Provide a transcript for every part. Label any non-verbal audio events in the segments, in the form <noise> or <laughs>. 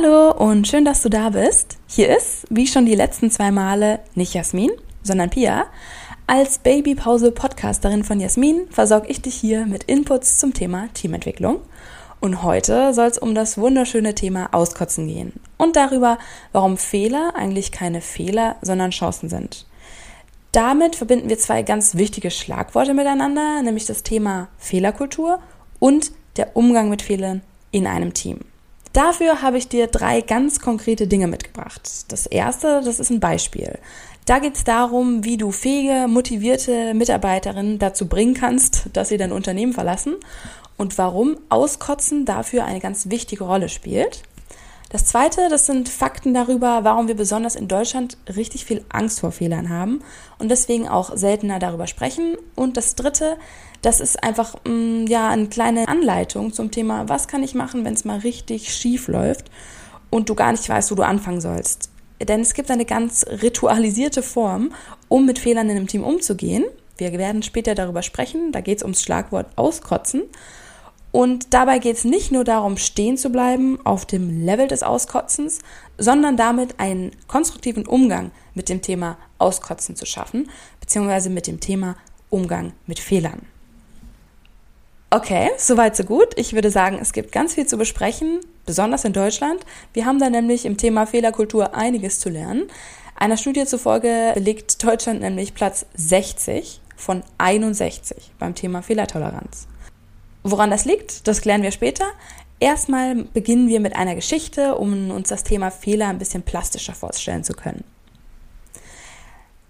Hallo und schön, dass du da bist. Hier ist, wie schon die letzten zwei Male, nicht Jasmin, sondern Pia. Als Babypause-Podcasterin von Jasmin versorge ich dich hier mit Inputs zum Thema Teamentwicklung. Und heute soll es um das wunderschöne Thema Auskotzen gehen und darüber, warum Fehler eigentlich keine Fehler, sondern Chancen sind. Damit verbinden wir zwei ganz wichtige Schlagworte miteinander, nämlich das Thema Fehlerkultur und der Umgang mit Fehlern in einem Team. Dafür habe ich dir drei ganz konkrete Dinge mitgebracht. Das erste, das ist ein Beispiel. Da geht es darum, wie du fähige, motivierte Mitarbeiterinnen dazu bringen kannst, dass sie dein Unternehmen verlassen und warum Auskotzen dafür eine ganz wichtige Rolle spielt. Das zweite, das sind Fakten darüber, warum wir besonders in Deutschland richtig viel Angst vor Fehlern haben und deswegen auch seltener darüber sprechen. Und das dritte, das ist einfach mm, ja eine kleine Anleitung zum Thema, was kann ich machen, wenn es mal richtig schief läuft und du gar nicht weißt, wo du anfangen sollst. Denn es gibt eine ganz ritualisierte Form, um mit Fehlern in einem Team umzugehen. Wir werden später darüber sprechen. Da geht es ums Schlagwort Auskotzen. Und dabei geht es nicht nur darum, stehen zu bleiben auf dem Level des Auskotzens, sondern damit einen konstruktiven Umgang mit dem Thema Auskotzen zu schaffen, beziehungsweise mit dem Thema Umgang mit Fehlern. Okay, soweit so gut. Ich würde sagen, es gibt ganz viel zu besprechen, besonders in Deutschland. Wir haben da nämlich im Thema Fehlerkultur einiges zu lernen. Einer Studie zufolge belegt Deutschland nämlich Platz 60 von 61 beim Thema Fehlertoleranz. Woran das liegt, das klären wir später. Erstmal beginnen wir mit einer Geschichte, um uns das Thema Fehler ein bisschen plastischer vorstellen zu können.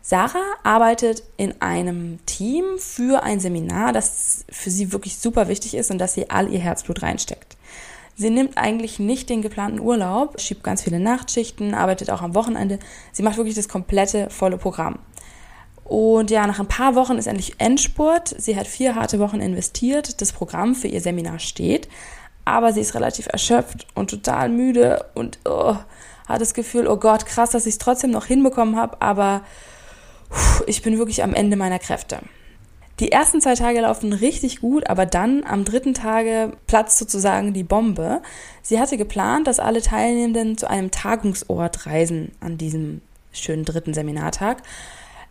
Sarah arbeitet in einem Team für ein Seminar, das für sie wirklich super wichtig ist und dass sie all ihr Herzblut reinsteckt. Sie nimmt eigentlich nicht den geplanten Urlaub, schiebt ganz viele Nachtschichten, arbeitet auch am Wochenende. Sie macht wirklich das komplette volle Programm. Und ja, nach ein paar Wochen ist endlich Endspurt. Sie hat vier harte Wochen investiert. Das Programm für ihr Seminar steht. Aber sie ist relativ erschöpft und total müde und oh, hat das Gefühl, oh Gott, krass, dass ich es trotzdem noch hinbekommen habe, aber ich bin wirklich am Ende meiner Kräfte. Die ersten zwei Tage laufen richtig gut, aber dann am dritten Tage platzt sozusagen die Bombe. Sie hatte geplant, dass alle Teilnehmenden zu einem Tagungsort reisen an diesem schönen dritten Seminartag.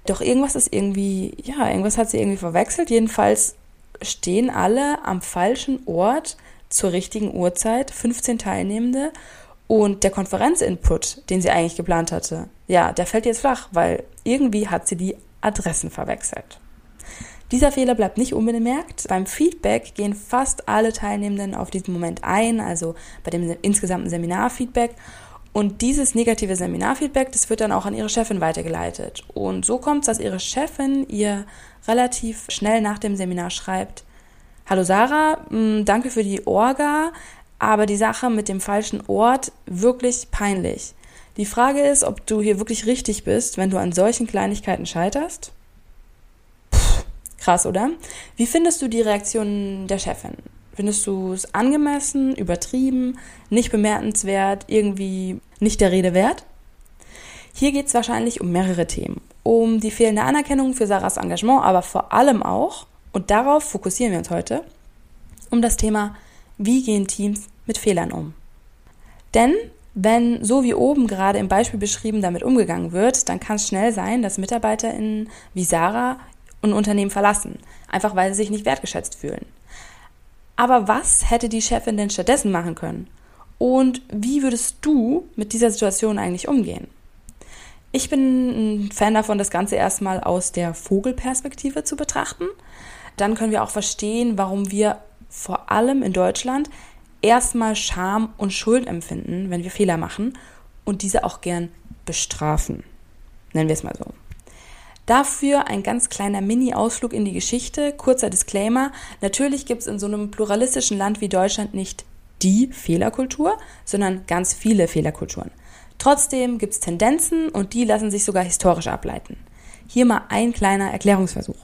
Doch irgendwas ist irgendwie, ja, irgendwas hat sie irgendwie verwechselt. Jedenfalls stehen alle am falschen Ort zur richtigen Uhrzeit, 15 Teilnehmende. Und der Konferenzinput, den sie eigentlich geplant hatte, ja, der fällt jetzt flach, weil irgendwie hat sie die Adressen verwechselt. Dieser Fehler bleibt nicht unbemerkt. Beim Feedback gehen fast alle Teilnehmenden auf diesen Moment ein, also bei dem insgesamten Seminarfeedback. Und dieses negative Seminarfeedback, das wird dann auch an ihre Chefin weitergeleitet. Und so kommt es, dass ihre Chefin ihr relativ schnell nach dem Seminar schreibt, Hallo Sarah, mm, danke für die Orga, aber die Sache mit dem falschen Ort wirklich peinlich. Die Frage ist, ob du hier wirklich richtig bist, wenn du an solchen Kleinigkeiten scheiterst. Puh, krass, oder? Wie findest du die Reaktion der Chefin? Findest du es angemessen, übertrieben, nicht bemerkenswert, irgendwie nicht der Rede wert? Hier geht es wahrscheinlich um mehrere Themen. Um die fehlende Anerkennung für Sarahs Engagement, aber vor allem auch, und darauf fokussieren wir uns heute, um das Thema, wie gehen Teams mit Fehlern um? Denn wenn so wie oben gerade im Beispiel beschrieben damit umgegangen wird, dann kann es schnell sein, dass MitarbeiterInnen wie Sarah ein Unternehmen verlassen, einfach weil sie sich nicht wertgeschätzt fühlen. Aber was hätte die Chefin denn stattdessen machen können? Und wie würdest du mit dieser Situation eigentlich umgehen? Ich bin ein Fan davon, das Ganze erstmal aus der Vogelperspektive zu betrachten. Dann können wir auch verstehen, warum wir vor allem in Deutschland erstmal Scham und Schuld empfinden, wenn wir Fehler machen und diese auch gern bestrafen. Nennen wir es mal so. Dafür ein ganz kleiner Mini-Ausflug in die Geschichte. Kurzer Disclaimer. Natürlich gibt es in so einem pluralistischen Land wie Deutschland nicht die Fehlerkultur, sondern ganz viele Fehlerkulturen. Trotzdem gibt es Tendenzen und die lassen sich sogar historisch ableiten. Hier mal ein kleiner Erklärungsversuch.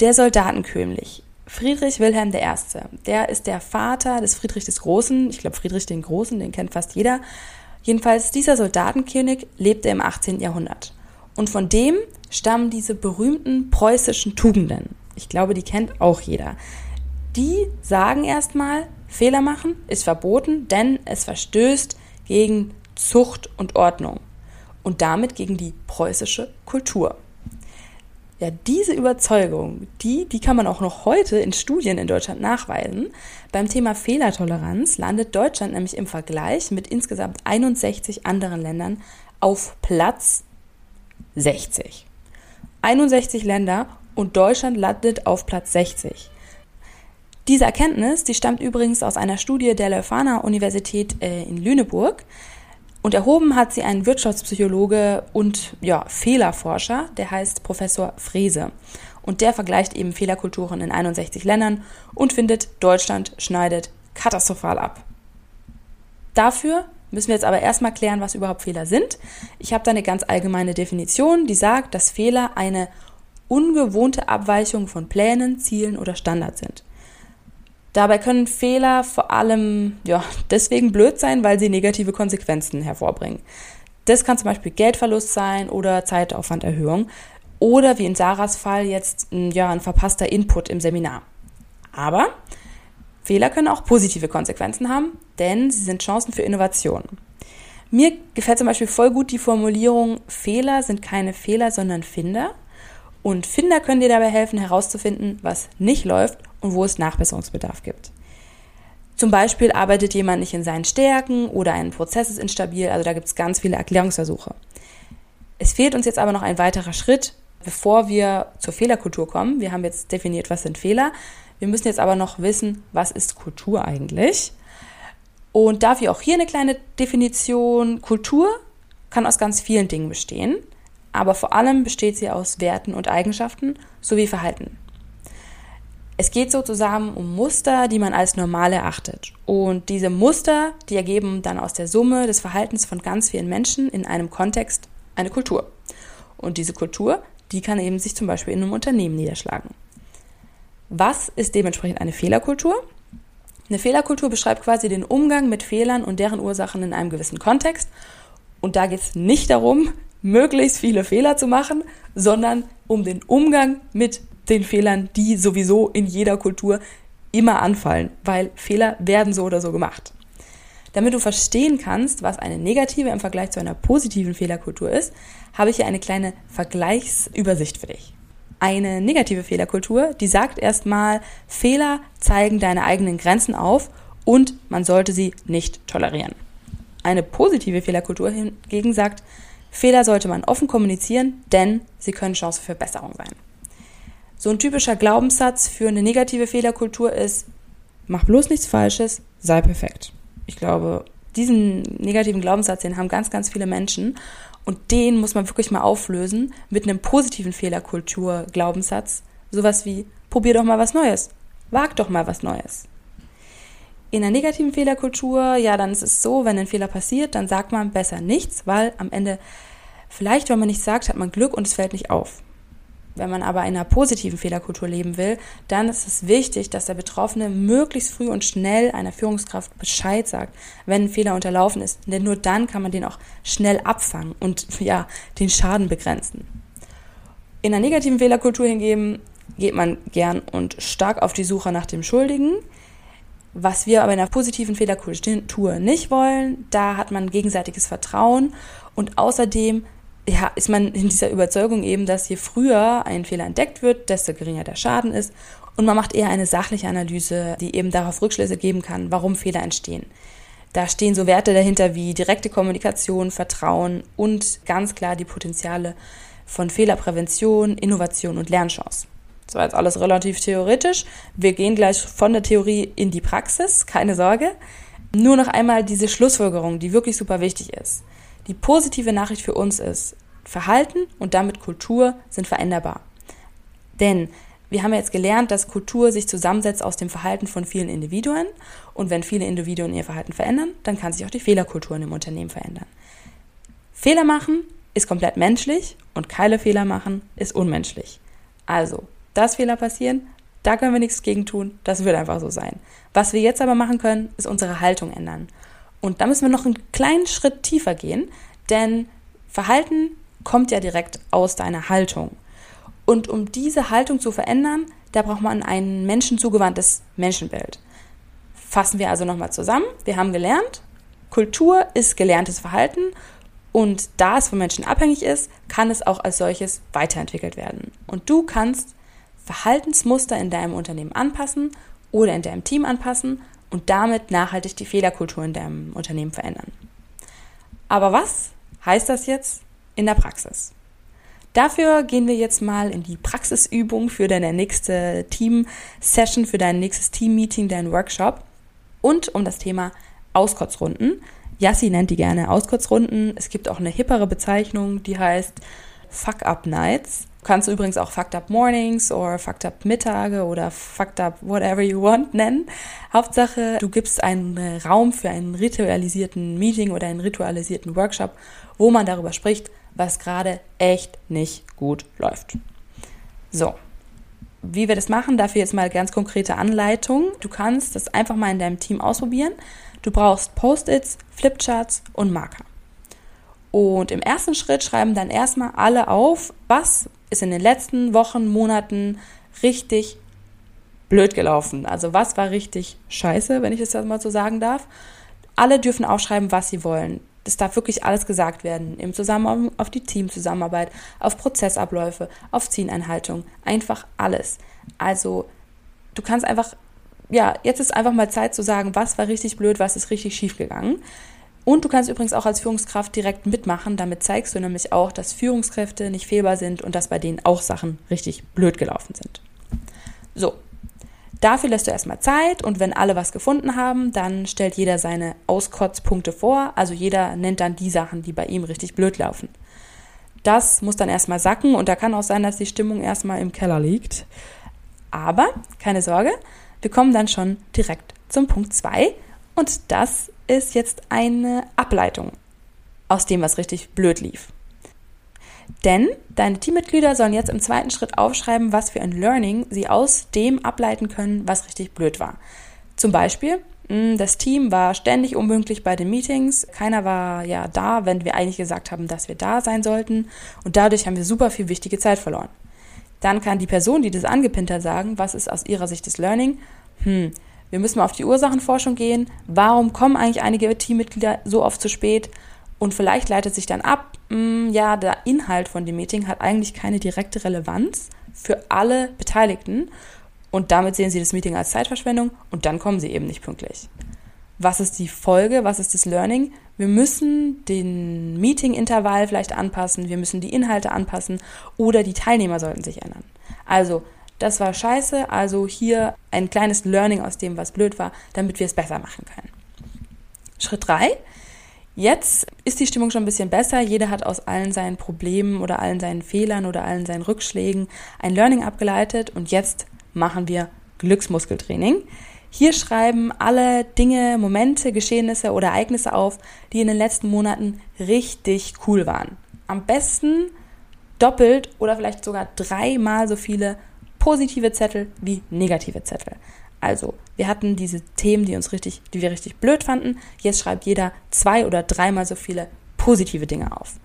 Der Soldatenkönig Friedrich Wilhelm I., der ist der Vater des Friedrich des Großen. Ich glaube, Friedrich den Großen, den kennt fast jeder. Jedenfalls, dieser Soldatenkönig lebte im 18. Jahrhundert. Und von dem stammen diese berühmten preußischen Tugenden. Ich glaube, die kennt auch jeder. Die sagen erstmal, Fehler machen ist verboten, denn es verstößt gegen Zucht und Ordnung und damit gegen die preußische Kultur. Ja, diese Überzeugung, die, die kann man auch noch heute in Studien in Deutschland nachweisen. Beim Thema Fehlertoleranz landet Deutschland nämlich im Vergleich mit insgesamt 61 anderen Ländern auf Platz 60. 61 Länder und Deutschland landet auf Platz 60. Diese Erkenntnis, die stammt übrigens aus einer Studie der Leuphana Universität äh, in Lüneburg. Und erhoben hat sie ein Wirtschaftspsychologe und ja, Fehlerforscher, der heißt Professor Frese. Und der vergleicht eben Fehlerkulturen in 61 Ländern und findet, Deutschland schneidet katastrophal ab. Dafür müssen wir jetzt aber erstmal klären, was überhaupt Fehler sind. Ich habe da eine ganz allgemeine Definition, die sagt, dass Fehler eine ungewohnte Abweichung von Plänen, Zielen oder Standards sind. Dabei können Fehler vor allem ja, deswegen blöd sein, weil sie negative Konsequenzen hervorbringen. Das kann zum Beispiel Geldverlust sein oder Zeitaufwanderhöhung oder wie in Sarahs Fall jetzt ja, ein verpasster Input im Seminar. Aber Fehler können auch positive Konsequenzen haben, denn sie sind Chancen für Innovation. Mir gefällt zum Beispiel voll gut die Formulierung, Fehler sind keine Fehler, sondern Finder. Und Finder können dir dabei helfen, herauszufinden, was nicht läuft und wo es Nachbesserungsbedarf gibt. Zum Beispiel arbeitet jemand nicht in seinen Stärken oder ein Prozess ist instabil, also da gibt es ganz viele Erklärungsversuche. Es fehlt uns jetzt aber noch ein weiterer Schritt, bevor wir zur Fehlerkultur kommen. Wir haben jetzt definiert, was sind Fehler. Wir müssen jetzt aber noch wissen, was ist Kultur eigentlich. Und dafür auch hier eine kleine Definition. Kultur kann aus ganz vielen Dingen bestehen, aber vor allem besteht sie aus Werten und Eigenschaften sowie Verhalten. Es geht sozusagen um Muster, die man als normal erachtet. Und diese Muster, die ergeben dann aus der Summe des Verhaltens von ganz vielen Menschen in einem Kontext eine Kultur. Und diese Kultur, die kann eben sich zum Beispiel in einem Unternehmen niederschlagen. Was ist dementsprechend eine Fehlerkultur? Eine Fehlerkultur beschreibt quasi den Umgang mit Fehlern und deren Ursachen in einem gewissen Kontext. Und da geht es nicht darum, möglichst viele Fehler zu machen, sondern um den Umgang mit den Fehlern, die sowieso in jeder Kultur immer anfallen, weil Fehler werden so oder so gemacht. Damit du verstehen kannst, was eine negative im Vergleich zu einer positiven Fehlerkultur ist, habe ich hier eine kleine Vergleichsübersicht für dich. Eine negative Fehlerkultur, die sagt erstmal, Fehler zeigen deine eigenen Grenzen auf und man sollte sie nicht tolerieren. Eine positive Fehlerkultur hingegen sagt, Fehler sollte man offen kommunizieren, denn sie können Chance für Verbesserung sein. So ein typischer Glaubenssatz für eine negative Fehlerkultur ist, mach bloß nichts Falsches, sei perfekt. Ich glaube, diesen negativen Glaubenssatz, den haben ganz, ganz viele Menschen. Und den muss man wirklich mal auflösen mit einem positiven Fehlerkultur-Glaubenssatz. Sowas wie, probier doch mal was Neues. Wag doch mal was Neues. In einer negativen Fehlerkultur, ja, dann ist es so, wenn ein Fehler passiert, dann sagt man besser nichts, weil am Ende, vielleicht, wenn man nichts sagt, hat man Glück und es fällt nicht auf. Wenn man aber in einer positiven Fehlerkultur leben will, dann ist es wichtig, dass der Betroffene möglichst früh und schnell einer Führungskraft Bescheid sagt, wenn ein Fehler unterlaufen ist. Denn nur dann kann man den auch schnell abfangen und <laughs> ja, den Schaden begrenzen. In einer negativen Fehlerkultur hingegen geht man gern und stark auf die Suche nach dem Schuldigen. Was wir aber in einer positiven Fehlerkultur nicht wollen, da hat man gegenseitiges Vertrauen und außerdem ja, ist man in dieser Überzeugung eben, dass je früher ein Fehler entdeckt wird, desto geringer der Schaden ist. Und man macht eher eine sachliche Analyse, die eben darauf Rückschlüsse geben kann, warum Fehler entstehen. Da stehen so Werte dahinter wie direkte Kommunikation, Vertrauen und ganz klar die Potenziale von Fehlerprävention, Innovation und Lernchance. Das war jetzt alles relativ theoretisch. Wir gehen gleich von der Theorie in die Praxis, keine Sorge. Nur noch einmal diese Schlussfolgerung, die wirklich super wichtig ist. Die positive Nachricht für uns ist, Verhalten und damit Kultur sind veränderbar. Denn wir haben jetzt gelernt, dass Kultur sich zusammensetzt aus dem Verhalten von vielen Individuen. Und wenn viele Individuen ihr Verhalten verändern, dann kann sich auch die Fehlerkultur in dem Unternehmen verändern. Fehler machen ist komplett menschlich und keine Fehler machen ist unmenschlich. Also, dass Fehler passieren, da können wir nichts gegen tun. Das wird einfach so sein. Was wir jetzt aber machen können, ist unsere Haltung ändern. Und da müssen wir noch einen kleinen Schritt tiefer gehen, denn Verhalten kommt ja direkt aus deiner Haltung. Und um diese Haltung zu verändern, da braucht man ein menschenzugewandtes Menschenbild. Fassen wir also nochmal zusammen. Wir haben gelernt, Kultur ist gelerntes Verhalten und da es von Menschen abhängig ist, kann es auch als solches weiterentwickelt werden. Und du kannst Verhaltensmuster in deinem Unternehmen anpassen oder in deinem Team anpassen und damit nachhaltig die Fehlerkultur in deinem Unternehmen verändern. Aber was heißt das jetzt in der Praxis? Dafür gehen wir jetzt mal in die Praxisübung für deine nächste Team-Session, für dein nächstes Team-Meeting, deinen Workshop und um das Thema Auskotzrunden. Yassi nennt die gerne Auskotzrunden. Es gibt auch eine hippere Bezeichnung, die heißt Fuck-Up-Nights. Kannst du übrigens auch Fucked Up Mornings oder Fucked Up Mittage oder Fucked Up Whatever you want <laughs> nennen. Hauptsache, du gibst einen Raum für einen ritualisierten Meeting oder einen ritualisierten Workshop, wo man darüber spricht, was gerade echt nicht gut läuft. So, wie wir das machen, dafür jetzt mal ganz konkrete Anleitung. Du kannst das einfach mal in deinem Team ausprobieren. Du brauchst Post-its, Flipcharts und Marker. Und im ersten Schritt schreiben dann erstmal alle auf, was ist in den letzten Wochen, Monaten richtig blöd gelaufen. Also was war richtig scheiße, wenn ich das mal so sagen darf. Alle dürfen aufschreiben, was sie wollen. Es darf wirklich alles gesagt werden. Im Zusammenhang auf die Teamzusammenarbeit, auf Prozessabläufe, auf Zieleinhaltung. Einfach alles. Also, du kannst einfach, ja, jetzt ist einfach mal Zeit zu sagen, was war richtig blöd, was ist richtig schief gegangen. Und du kannst übrigens auch als Führungskraft direkt mitmachen. Damit zeigst du nämlich auch, dass Führungskräfte nicht fehlbar sind und dass bei denen auch Sachen richtig blöd gelaufen sind. So, Dafür lässt du erstmal Zeit und wenn alle was gefunden haben, dann stellt jeder seine Auskotzpunkte vor. Also jeder nennt dann die Sachen, die bei ihm richtig blöd laufen. Das muss dann erstmal sacken und da kann auch sein, dass die Stimmung erstmal im Keller liegt. Aber keine Sorge, wir kommen dann schon direkt zum Punkt 2 und das ist jetzt eine Ableitung aus dem, was richtig blöd lief. Denn deine Teammitglieder sollen jetzt im zweiten Schritt aufschreiben, was für ein Learning sie aus dem ableiten können, was richtig blöd war. Zum Beispiel, hm, das Team war ständig unpünktlich bei den Meetings. Keiner war ja da, wenn wir eigentlich gesagt haben, dass wir da sein sollten. Und dadurch haben wir super viel wichtige Zeit verloren. Dann kann die Person, die das angepinnt hat, sagen, was ist aus ihrer Sicht das Learning? Hm, wir müssen mal auf die Ursachenforschung gehen. Warum kommen eigentlich einige Teammitglieder so oft zu spät? Und vielleicht leitet sich dann ab, mh, hm, ja, der Inhalt von dem Meeting hat eigentlich keine direkte Relevanz für alle Beteiligten. Und damit sehen sie das Meeting als Zeitverschwendung und dann kommen sie eben nicht pünktlich. Was ist die Folge? Was ist das Learning? Wir müssen den Meeting-Intervall vielleicht anpassen, wir müssen die Inhalte anpassen oder die Teilnehmer sollten sich ändern. Also, das war scheiße, also hier ein kleines Learning aus dem, was blöd war, damit wir es besser machen können. Schritt drei Jetzt ist die Stimmung schon ein bisschen besser. Jeder hat aus allen seinen Problemen oder allen seinen Fehlern oder allen seinen Rückschlägen ein Learning abgeleitet und jetzt machen wir Glücksmuskeltraining. Hier schreiben alle Dinge, Momente, Geschehnisse oder Ereignisse auf, die in den letzten Monaten richtig cool waren. Am besten doppelt oder vielleicht sogar dreimal so viele positive Zettel wie negative Zettel. Also, wir hatten diese Themen, die uns richtig, die wir richtig blöd fanden. Jetzt schreibt jeder zwei oder dreimal so viele positive Dinge auf.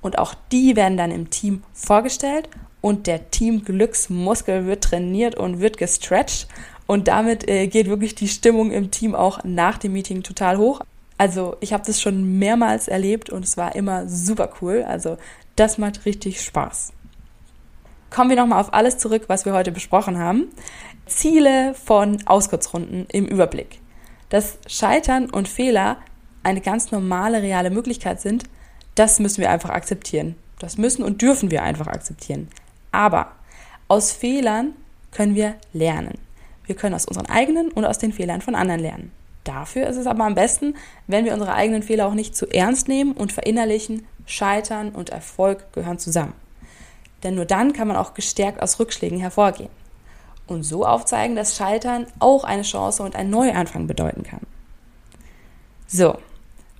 Und auch die werden dann im Team vorgestellt und der Team-Glücksmuskel wird trainiert und wird gestretched. Und damit äh, geht wirklich die Stimmung im Team auch nach dem Meeting total hoch. Also ich habe das schon mehrmals erlebt und es war immer super cool. Also das macht richtig Spaß. Kommen wir nochmal auf alles zurück, was wir heute besprochen haben. Ziele von Auskurzrunden im Überblick. Dass Scheitern und Fehler eine ganz normale, reale Möglichkeit sind, das müssen wir einfach akzeptieren. Das müssen und dürfen wir einfach akzeptieren. Aber aus Fehlern können wir lernen. Wir können aus unseren eigenen und aus den Fehlern von anderen lernen. Dafür ist es aber am besten, wenn wir unsere eigenen Fehler auch nicht zu ernst nehmen und verinnerlichen, Scheitern und Erfolg gehören zusammen. Denn nur dann kann man auch gestärkt aus Rückschlägen hervorgehen. und so aufzeigen, dass Scheitern auch eine Chance und ein Neuanfang bedeuten kann. So,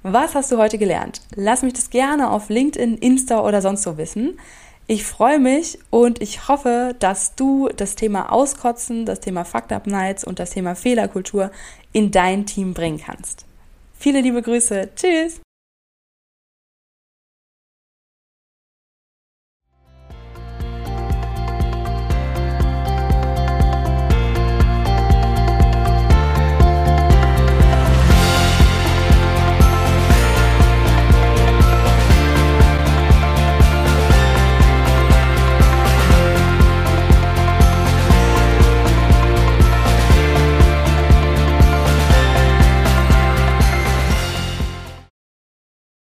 was hast du heute gelernt? Lass mich das gerne auf LinkedIn, Insta oder sonst so wissen. Ich freue mich und ich hoffe, dass du das Thema Auskotzen, das Thema Fucked Up Nights und das Thema Fehlerkultur in dein Team bringen kannst. Viele liebe Grüße. Tschüss!